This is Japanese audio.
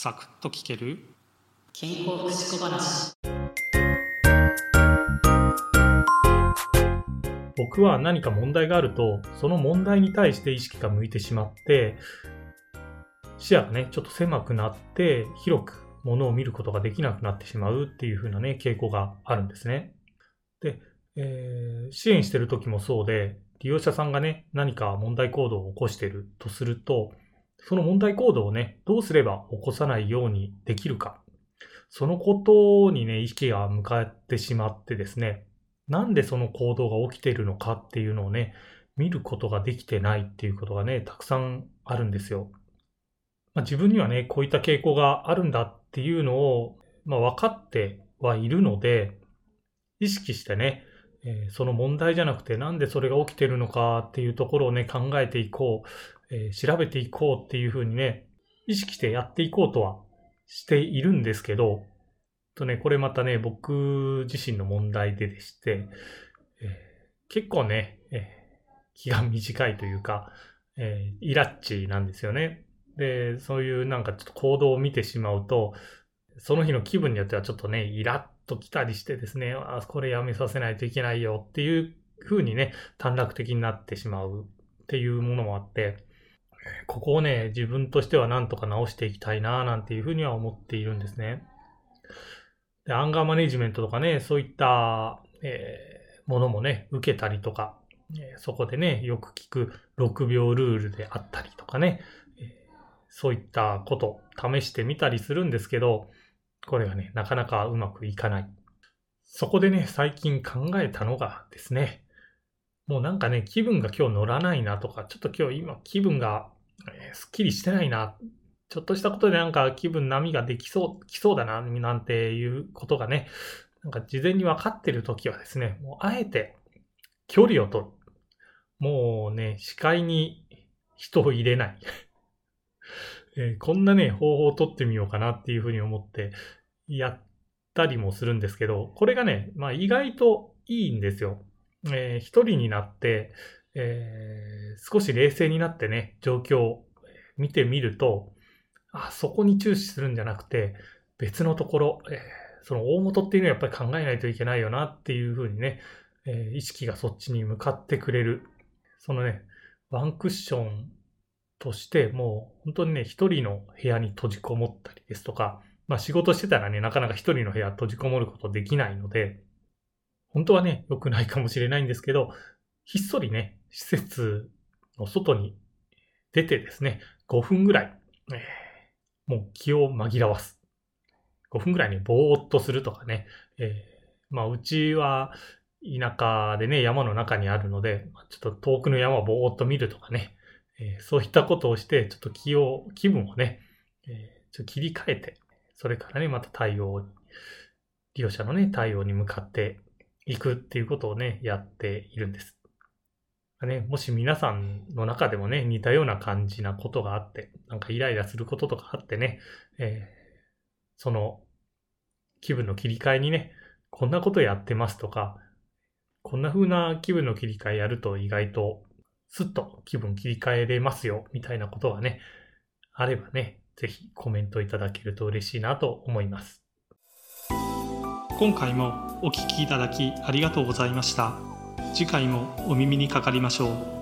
サクッと聞ける？健康福祉小話。僕は何か問題があるとその問題に対して意識が向いてしまって視野がねちょっと狭くなって広くものを見ることができなくなってしまうっていう風なね傾向があるんですね。で、えー、支援してる時もそうで利用者さんがね何か問題行動を起こしてるとするとその問題行動をね、どうすれば起こさないようにできるか。そのことにね、意識が向かってしまってですね、なんでその行動が起きているのかっていうのをね、見ることができてないっていうことがね、たくさんあるんですよ。まあ、自分にはね、こういった傾向があるんだっていうのを、まあ、分かってはいるので、意識してね、えー、その問題じゃなくてなんでそれが起きてるのかっていうところをね、考えていこう。えー、調べていこうっていうふうにね、意識してやっていこうとはしているんですけど、とね、これまたね、僕自身の問題ででして、えー、結構ね、えー、気が短いというか、えー、イラッチなんですよね。で、そういうなんかちょっと行動を見てしまうと、その日の気分によってはちょっとね、イラッと来たりしてですね、あ、これやめさせないといけないよっていう風にね、短絡的になってしまうっていうものもあって、ここをね、自分としてはなんとか直していきたいな、なんていうふうには思っているんですね。で、アンガーマネジメントとかね、そういった、えー、ものもね、受けたりとか、えー、そこでね、よく聞く6秒ルールであったりとかね、えー、そういったこと試してみたりするんですけど、これがね、なかなかうまくいかない。そこでね、最近考えたのがですね、もうなんかね、気分が今日乗らないなとか、ちょっと今日今気分がえー、すっきりしてないな。ちょっとしたことでなんか気分波ができそう、来そうだな、なんていうことがね、なんか事前に分かってるときはですね、もうあえて距離を取る。もうね、視界に人を入れない。えー、こんなね、方法を取ってみようかなっていうふうに思ってやったりもするんですけど、これがね、まあ意外といいんですよ。えー、一人になって、えー、少し冷静になってね、状況を見てみると、あ、そこに注視するんじゃなくて、別のところ、えー、その大元っていうのはやっぱり考えないといけないよなっていうふうにね、えー、意識がそっちに向かってくれる。そのね、ワンクッションとして、もう本当にね、一人の部屋に閉じこもったりですとか、まあ仕事してたらね、なかなか一人の部屋閉じこもることできないので、本当はね、良くないかもしれないんですけど、ひっそりね、施設の外に出てですね、5分ぐらい、えー、もう気を紛らわす。5分ぐらいにぼーっとするとかね、えー、まあうちは田舎でね、山の中にあるので、ちょっと遠くの山をぼーっと見るとかね、えー、そういったことをして、ちょっと気を、気分をね、えー、ちょ切り替えて、それからね、また対応利用者のね、対応に向かっていくっていうことをね、やっているんです。ね、もし皆さんの中でもね、似たような感じなことがあって、なんかイライラすることとかあってね、えー、その気分の切り替えにね、こんなことやってますとか、こんな風な気分の切り替えやると意外とスッと気分切り替えれますよ、みたいなことがね、あればね、ぜひコメントいただけると嬉しいなと思います。今回もお聴きいただきありがとうございました。次回もお耳にかかりましょう。